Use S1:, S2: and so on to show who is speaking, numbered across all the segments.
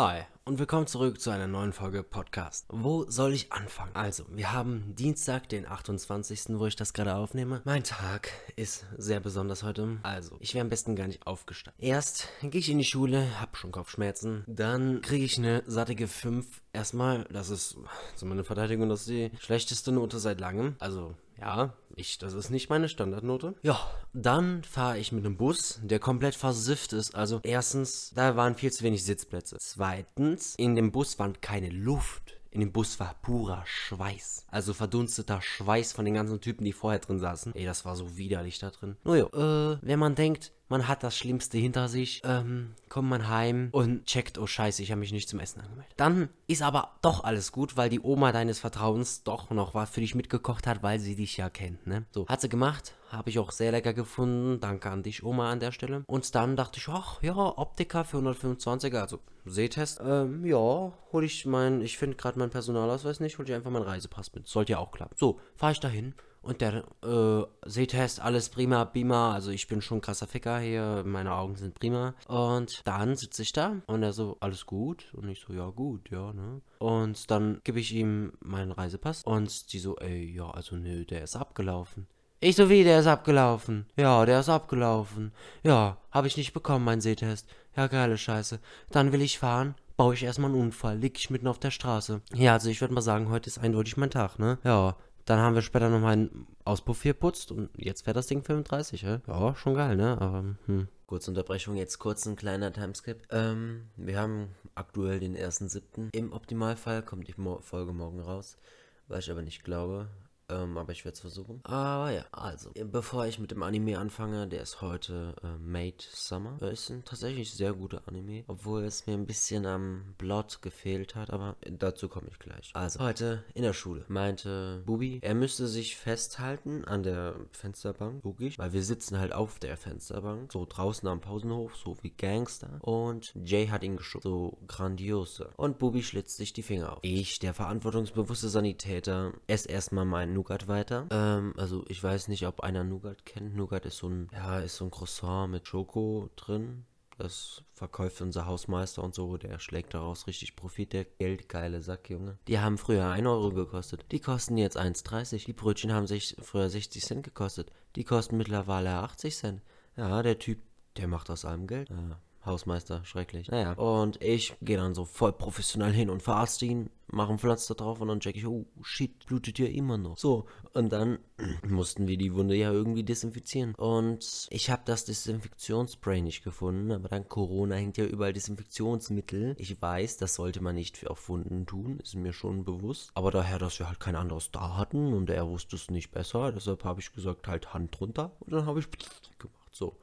S1: Hi und willkommen zurück zu einer neuen Folge Podcast. Wo soll ich anfangen? Also, wir haben Dienstag, den 28., wo ich das gerade aufnehme. Mein Tag ist sehr besonders heute. Also, ich wäre am besten gar nicht aufgestanden. Erst gehe ich in die Schule, hab schon Kopfschmerzen. Dann kriege ich eine sattige 5. Erstmal, das ist zu meiner Verteidigung, das ist die schlechteste Note seit langem. Also, ja, ich, das ist nicht meine Standardnote. Ja, dann fahre ich mit einem Bus, der komplett versifft ist. Also erstens, da waren viel zu wenig Sitzplätze. Zweitens, in dem Bus war keine Luft. In dem Bus war purer Schweiß. Also verdunsteter Schweiß von den ganzen Typen, die vorher drin saßen. Ey, das war so widerlich da drin. Naja, äh, wenn man denkt, man hat das Schlimmste hinter sich, ähm, kommt man heim und checkt, oh scheiße, ich habe mich nicht zum Essen angemeldet. Dann ist aber doch alles gut, weil die Oma deines Vertrauens doch noch was für dich mitgekocht hat, weil sie dich ja kennt, ne? So, hat sie gemacht, habe ich auch sehr lecker gefunden. Danke an dich, Oma, an der Stelle. Und dann dachte ich, ach ja, Optiker für 125er, also Sehtest. Ähm, ja, hole ich mein, ich finde gerade meinen Personalausweis nicht, hole ich einfach meinen Reisepass mit. Sollte ja auch klappen. So, fahre ich dahin. Und der äh, Sehtest, alles prima, prima. Also ich bin schon krasser Ficker hier, meine Augen sind prima. Und dann sitze ich da und er so, alles gut? Und ich so, ja gut, ja, ne? Und dann gebe ich ihm meinen Reisepass und die so, ey, ja, also nö, der ist abgelaufen. Ich so wie, der ist abgelaufen. Ja, der ist abgelaufen. Ja, habe ich nicht bekommen, mein Sehtest. Ja, geile Scheiße. Dann will ich fahren, baue ich erstmal einen Unfall, lieg ich mitten auf der Straße. Ja, also ich würde mal sagen, heute ist eindeutig mein Tag, ne? Ja, dann haben wir später noch meinen Auspuff hier putzt und jetzt wäre das Ding 35, ja? Ja, schon geil, ne? Aber, hm. Kurze Unterbrechung, jetzt kurz ein kleiner Timeskip. Ähm, wir haben aktuell den 1.7. Im Optimalfall kommt die Folge morgen raus, was ich aber nicht glaube. Ähm, aber ich werde es versuchen. Aber ja, also, bevor ich mit dem Anime anfange, der ist heute äh, Made Summer. Äh, ist ein tatsächlich sehr guter Anime, obwohl es mir ein bisschen am Plot gefehlt hat, aber dazu komme ich gleich. Also, heute in der Schule meinte Bubi, er müsste sich festhalten an der Fensterbank, logisch, weil wir sitzen halt auf der Fensterbank, so draußen am Pausenhof, so wie Gangster. Und Jay hat ihn geschubst, so grandiose. Und Bubi schlitzt sich die Finger auf. Ich, der verantwortungsbewusste Sanitäter, esse erstmal meinen Nougat weiter. Ähm, also ich weiß nicht, ob einer Nougat kennt. Nougat ist so ein, ja, ist so ein Croissant mit Schoko drin. Das verkauft unser Hausmeister und so. Der schlägt daraus richtig Profit, der geldgeile Sack, Junge. Die haben früher 1 Euro gekostet. Die kosten jetzt 1,30. Die Brötchen haben sich früher 60 Cent gekostet. Die kosten mittlerweile 80 Cent. Ja, der Typ, der macht aus allem Geld. Ja, Hausmeister, schrecklich. Naja, und ich gehe dann so voll professionell hin und verarzte ihn, mache ein Pflaster drauf und dann check ich, oh shit, blutet ja immer noch. So, und dann mussten wir die Wunde ja irgendwie desinfizieren. Und ich habe das Desinfektionsspray nicht gefunden, aber dann Corona hängt ja überall Desinfektionsmittel. Ich weiß, das sollte man nicht für auf Wunden tun, ist mir schon bewusst. Aber daher, dass wir halt kein anderes da hatten und er wusste es nicht besser, deshalb habe ich gesagt, halt Hand drunter und dann habe ich gemacht. So,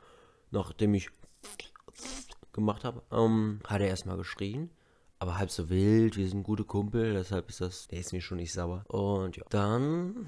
S1: nachdem ich gemacht habe, ähm, hat er erstmal geschrien. Aber halb so wild, wir sind gute Kumpel, deshalb ist das, der ist mir schon nicht sauer. Und ja, dann,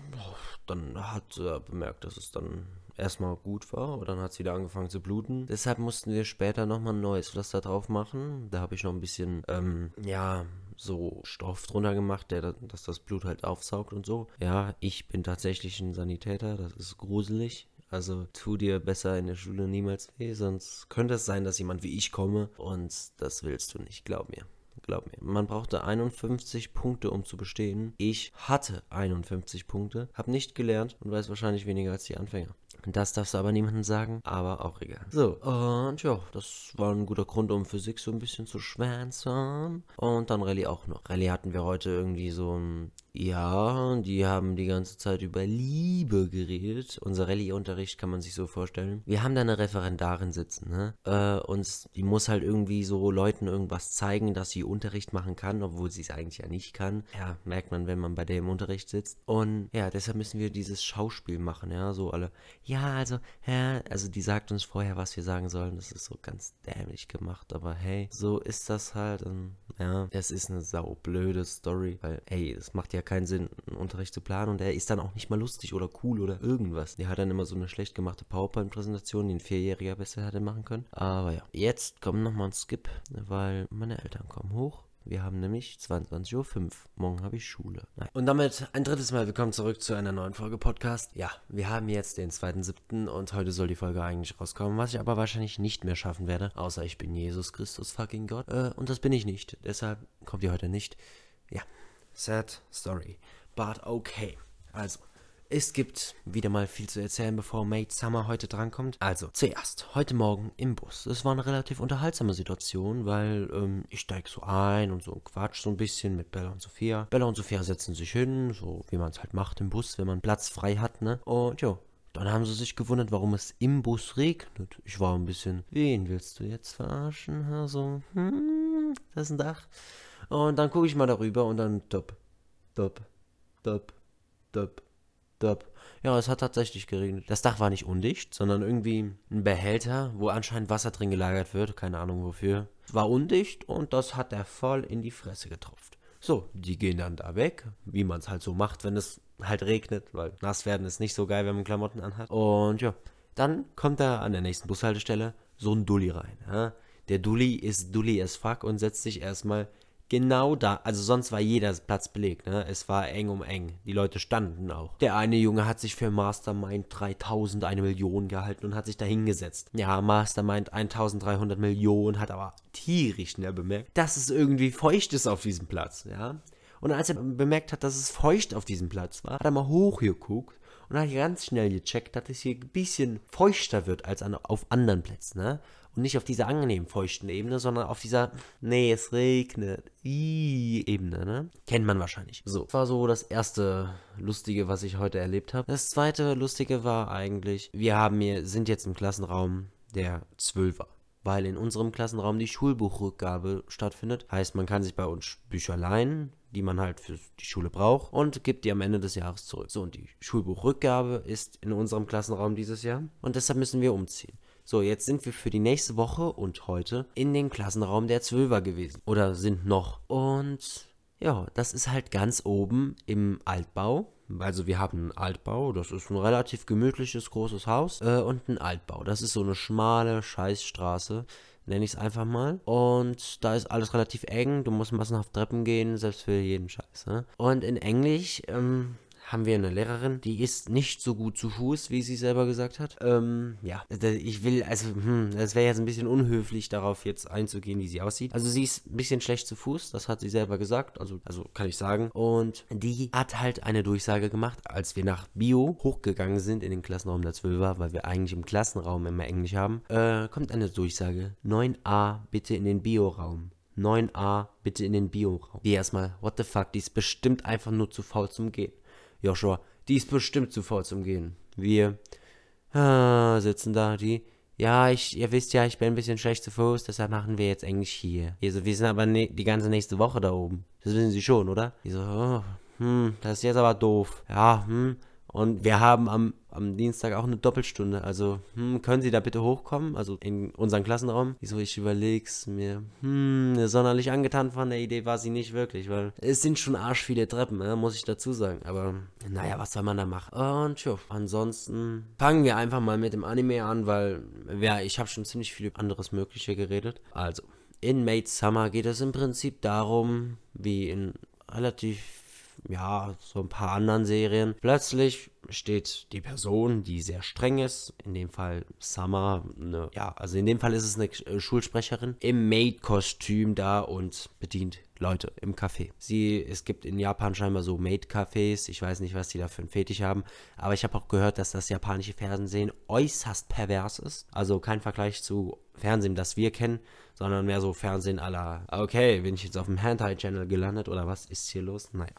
S1: dann hat er bemerkt, dass es dann erstmal gut war, aber dann hat es wieder angefangen zu bluten. Deshalb mussten wir später nochmal ein neues Pflaster drauf machen. Da habe ich noch ein bisschen, ähm, ja, so Stoff drunter gemacht, der, dass das Blut halt aufsaugt und so. Ja, ich bin tatsächlich ein Sanitäter, das ist gruselig. Also tu dir besser in der Schule niemals weh, sonst könnte es sein, dass jemand wie ich komme und das willst du nicht, glaub mir. Glaub mir. Man brauchte 51 Punkte, um zu bestehen. Ich hatte 51 Punkte, habe nicht gelernt und weiß wahrscheinlich weniger als die Anfänger. Das darfst du aber niemandem sagen, aber auch egal. So, und ja, das war ein guter Grund, um Physik so ein bisschen zu schwänzen. Und dann Rallye auch noch. Rallye hatten wir heute irgendwie so ein ja, die haben die ganze Zeit über Liebe geredet. Unser Rallye-Unterricht kann man sich so vorstellen. Wir haben da eine Referendarin sitzen, ne? Äh, und die muss halt irgendwie so Leuten irgendwas zeigen, dass sie Unterricht machen kann, obwohl sie es eigentlich ja nicht kann. Ja, merkt man, wenn man bei der im Unterricht sitzt. Und ja, deshalb müssen wir dieses Schauspiel machen, ja, so alle. Ja, also, ja, also die sagt uns vorher, was wir sagen sollen. Das ist so ganz dämlich gemacht, aber hey, so ist das halt. Und ja, das ist eine saublöde Story, weil, hey, das macht ja keinen Sinn, einen Unterricht zu planen und der ist dann auch nicht mal lustig oder cool oder irgendwas. Der hat dann immer so eine schlecht gemachte PowerPoint-Präsentation, die ein Vierjähriger besser hätte machen können. Aber ja, jetzt kommt nochmal ein Skip, weil meine Eltern kommen hoch Wir haben nämlich 22.05 Uhr. Morgen habe ich Schule. Nein. Und damit ein drittes Mal willkommen zurück zu einer neuen Folge Podcast. Ja, wir haben jetzt den 2.07. und heute soll die Folge eigentlich rauskommen, was ich aber wahrscheinlich nicht mehr schaffen werde. Außer ich bin Jesus Christus fucking Gott. Äh, und das bin ich nicht. Deshalb kommt ihr heute nicht. Ja, sad story. But okay. Also, es gibt wieder mal viel zu erzählen, bevor Mate Summer heute drankommt. Also, zuerst, heute Morgen im Bus. Es war eine relativ unterhaltsame Situation, weil ähm, ich steige so ein und so quatsch so ein bisschen mit Bella und Sophia. Bella und Sophia setzen sich hin, so wie man es halt macht im Bus, wenn man Platz frei hat, ne? Und ja, dann haben sie sich gewundert, warum es im Bus regnet. Ich war ein bisschen, wen willst du jetzt verarschen? Also, hm, das ist ein Dach. Und dann gucke ich mal darüber und dann top, top, top, top. Döp. Ja, es hat tatsächlich geregnet. Das Dach war nicht undicht, sondern irgendwie ein Behälter, wo anscheinend Wasser drin gelagert wird. Keine Ahnung wofür. War undicht und das hat er voll in die Fresse getropft. So, die gehen dann da weg, wie man es halt so macht, wenn es halt regnet, weil nass werden ist nicht so geil, wenn man Klamotten anhat. Und ja, dann kommt da an der nächsten Bushaltestelle so ein Dulli rein. Ja? Der Dulli ist Dulli as fuck und setzt sich erstmal genau da, also sonst war jeder Platz belegt, ne? Es war eng um eng. Die Leute standen auch. Der eine Junge hat sich für Mastermind 3000 eine Million gehalten und hat sich da hingesetzt. Ja, Mastermind 1300 Millionen hat aber tierisch schnell bemerkt, dass es irgendwie feucht ist auf diesem Platz, ja? Und als er bemerkt hat, dass es feucht auf diesem Platz war, hat er mal hochgeguckt und hat ganz schnell gecheckt, dass es hier ein bisschen feuchter wird als an, auf anderen Plätzen, ne? Und nicht auf dieser angenehm feuchten Ebene, sondern auf dieser, nee, es regnet, Ebene, ne? Kennt man wahrscheinlich. So, war so das erste Lustige, was ich heute erlebt habe. Das zweite Lustige war eigentlich, wir haben hier, sind jetzt im Klassenraum der Zwölfer weil in unserem Klassenraum die Schulbuchrückgabe stattfindet. Heißt, man kann sich bei uns Bücher leihen, die man halt für die Schule braucht und gibt die am Ende des Jahres zurück. So, und die Schulbuchrückgabe ist in unserem Klassenraum dieses Jahr und deshalb müssen wir umziehen. So, jetzt sind wir für die nächste Woche und heute in den Klassenraum der Zwölfer gewesen. Oder sind noch. Und ja, das ist halt ganz oben im Altbau. Also wir haben einen Altbau, das ist ein relativ gemütliches, großes Haus. Äh, und ein Altbau, das ist so eine schmale Scheißstraße, nenne ich es einfach mal. Und da ist alles relativ eng, du musst massenhaft Treppen gehen, selbst für jeden Scheiß. Ne? Und in Englisch, ähm, haben wir eine Lehrerin, die ist nicht so gut zu Fuß, wie sie selber gesagt hat. Ähm, ja, ich will, also, hm, das wäre jetzt ein bisschen unhöflich, darauf jetzt einzugehen, wie sie aussieht. Also sie ist ein bisschen schlecht zu Fuß, das hat sie selber gesagt, also, also kann ich sagen. Und die hat halt eine Durchsage gemacht, als wir nach Bio hochgegangen sind in den Klassenraum der Zwölfer, weil wir eigentlich im Klassenraum immer Englisch haben, äh, kommt eine Durchsage. 9a bitte in den Bio-Raum. 9a bitte in den Bio-Raum. Die erstmal, what the fuck, die ist bestimmt einfach nur zu faul zum Gehen. Joshua, die ist bestimmt zu voll zum Gehen. Wir ah, sitzen da, die. Ja, ich, ihr wisst ja, ich bin ein bisschen schlecht zu Fuß, deshalb machen wir jetzt Englisch hier. Also, wir sind aber ne, die ganze nächste Woche da oben. Das wissen Sie schon, oder? Die so, oh, hm, das ist jetzt aber doof. Ja, hm. Und wir haben am am Dienstag auch eine Doppelstunde. Also, hm, können Sie da bitte hochkommen? Also in unseren Klassenraum. Wieso ich überleg's mir. Hm, sonderlich angetan von der Idee war sie nicht wirklich, weil es sind schon arsch viele Treppen, ne, muss ich dazu sagen. Aber naja, was soll man da machen? Und tja, ansonsten fangen wir einfach mal mit dem Anime an, weil ja, ich habe schon ziemlich viel anderes Mögliche geredet. Also, in Made Summer geht es im Prinzip darum, wie in relativ ja, so ein paar anderen Serien. Plötzlich steht die Person, die sehr streng ist, in dem Fall Summer, eine, ja, also in dem Fall ist es eine äh, Schulsprecherin, im Maid-Kostüm da und bedient Leute im Café. Sie, es gibt in Japan scheinbar so Maid-Cafés, ich weiß nicht, was die da für einen Fetisch haben, aber ich habe auch gehört, dass das japanische Fernsehen äußerst pervers ist. Also kein Vergleich zu Fernsehen, das wir kennen, sondern mehr so Fernsehen aller, okay, bin ich jetzt auf dem Hentai-Channel gelandet oder was ist hier los? Naja.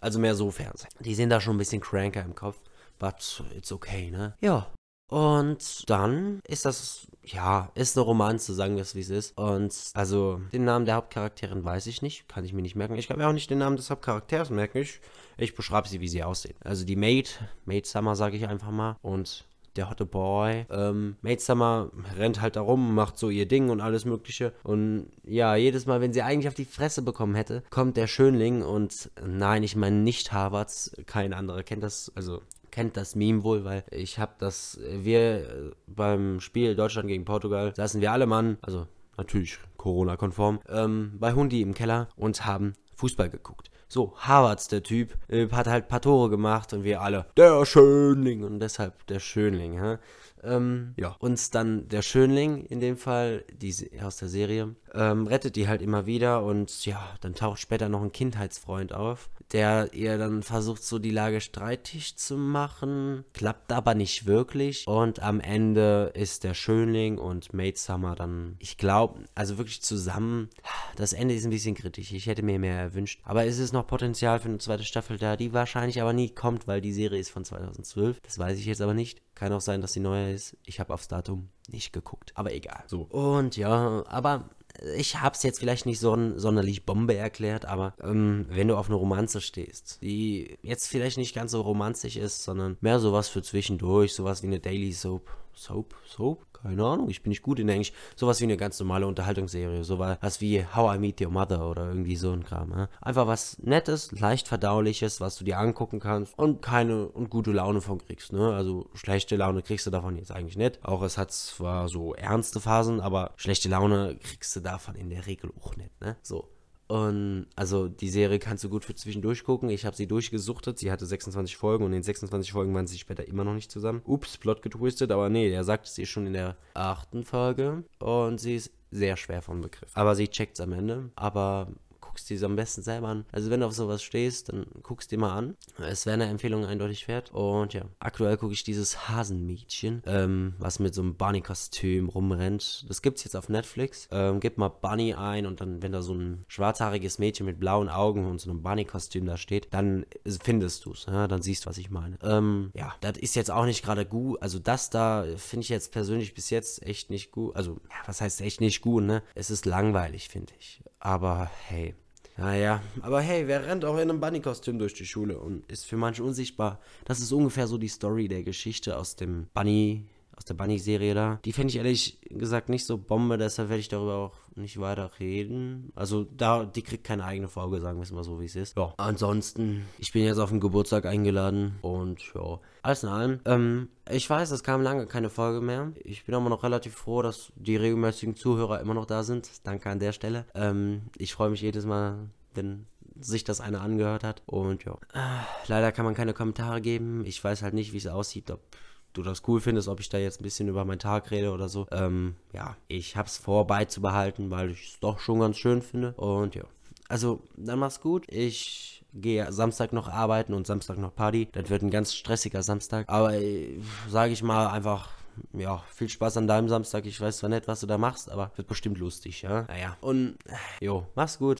S1: Also mehr so Fernsehen. Die sind da schon ein bisschen cranker im Kopf. But it's okay, ne? Ja. Und dann ist das, ja, ist eine Romanze, sagen wir es wie es ist. Und also den Namen der Hauptcharakterin weiß ich nicht, kann ich mir nicht merken. Ich kann mir auch nicht den Namen des Hauptcharakters merken. Ich, ich beschreibe sie, wie sie aussehen. Also die Maid, Maid Summer sage ich einfach mal. Und der hotte Boy. Ähm, Maid Summer rennt halt da rum, macht so ihr Ding und alles Mögliche. Und ja, jedes Mal, wenn sie eigentlich auf die Fresse bekommen hätte, kommt der Schönling und nein, ich meine nicht Harvards, kein anderer kennt das, also kennt das Meme wohl, weil ich habe das, wir beim Spiel Deutschland gegen Portugal saßen wir alle Mann, also natürlich Corona-konform, ähm, bei Hundi im Keller und haben Fußball geguckt. So, Harvards, der Typ, äh, hat halt ein paar Tore gemacht und wir alle, der Schönling und deshalb der Schönling, hä? Ähm, ja. Uns dann der Schönling, in dem Fall, die, aus der Serie, ähm, rettet die halt immer wieder und ja, dann taucht später noch ein Kindheitsfreund auf, der ihr dann versucht, so die Lage streitig zu machen. Klappt aber nicht wirklich. Und am Ende ist der Schönling und Maid Summer dann, ich glaube, also wirklich zusammen. Das Ende ist ein bisschen kritisch. Ich hätte mir mehr erwünscht. Aber es ist noch Potenzial für eine zweite Staffel da, die wahrscheinlich aber nie kommt, weil die Serie ist von 2012. Das weiß ich jetzt aber nicht. Kann auch sein, dass sie neuer ist. Ich habe aufs Datum nicht geguckt. Aber egal. So. Und ja, aber ich habe es jetzt vielleicht nicht so sonderlich Bombe erklärt, aber ähm, wenn du auf eine Romanze stehst, die jetzt vielleicht nicht ganz so romantisch ist, sondern mehr sowas für zwischendurch, sowas wie eine Daily Soap. Soap? Soap? Keine Ahnung, ich bin nicht gut in Englisch. Sowas wie eine ganz normale Unterhaltungsserie. Sowas wie How I Meet Your Mother oder irgendwie so ein Kram. Ja? Einfach was Nettes, leicht verdauliches, was du dir angucken kannst und keine und gute Laune von kriegst. Ne? Also schlechte Laune kriegst du davon jetzt eigentlich nicht. Auch es hat zwar so ernste Phasen, aber schlechte Laune kriegst du davon in der Regel auch nicht. Ne? So. Und also die Serie kannst du gut für zwischendurch gucken. Ich habe sie durchgesuchtet. Sie hatte 26 Folgen und in den 26 Folgen waren sie später immer noch nicht zusammen. Ups, Plot getwistet, aber nee, er sagt es ihr schon in der achten Folge. Und sie ist sehr schwer von Begriff. Aber sie checkt es am Ende. Aber guckst dir am besten selber an. Also wenn du auf sowas stehst, dann guckst dir mal an. Es wäre eine Empfehlung eindeutig wert. Und ja, aktuell gucke ich dieses Hasenmädchen, ähm, was mit so einem Bunny-Kostüm rumrennt. Das gibt's jetzt auf Netflix. Ähm, gib mal Bunny ein und dann, wenn da so ein schwarzhaariges Mädchen mit blauen Augen und so einem Bunny-Kostüm da steht, dann findest du es. Ja? Dann siehst du, was ich meine. Ähm, ja, das ist jetzt auch nicht gerade gut. Also das da finde ich jetzt persönlich bis jetzt echt nicht gut. Also, ja, was heißt echt nicht gut, ne? Es ist langweilig, finde ich. Aber hey, naja, aber hey, wer rennt auch in einem Bunny-Kostüm durch die Schule und ist für manche unsichtbar? Das ist ungefähr so die Story der Geschichte aus dem Bunny, aus der Bunny-Serie da. Die fände ich ehrlich gesagt nicht so Bombe, deshalb werde ich darüber auch nicht weiter reden. Also da, die kriegt keine eigene Folge, sagen wir es mal so, wie es ist. Ja, ansonsten, ich bin jetzt auf den Geburtstag eingeladen und ja, alles in allem. Ähm, ich weiß, es kam lange keine Folge mehr. Ich bin aber noch relativ froh, dass die regelmäßigen Zuhörer immer noch da sind. Danke an der Stelle. Ähm, ich freue mich jedes Mal, wenn sich das einer angehört hat. Und ja, äh, leider kann man keine Kommentare geben. Ich weiß halt nicht, wie es aussieht, ob du das cool findest, ob ich da jetzt ein bisschen über meinen Tag rede oder so. Ähm, ja, ich hab's vor beizubehalten, weil ich es doch schon ganz schön finde. Und ja, also dann mach's gut. Ich gehe Samstag noch arbeiten und Samstag noch Party. Das wird ein ganz stressiger Samstag. Aber äh, sage ich mal einfach ja, viel Spaß an deinem Samstag. Ich weiß zwar nicht, was du da machst, aber wird bestimmt lustig, ja? Naja. Und, jo, mach's gut.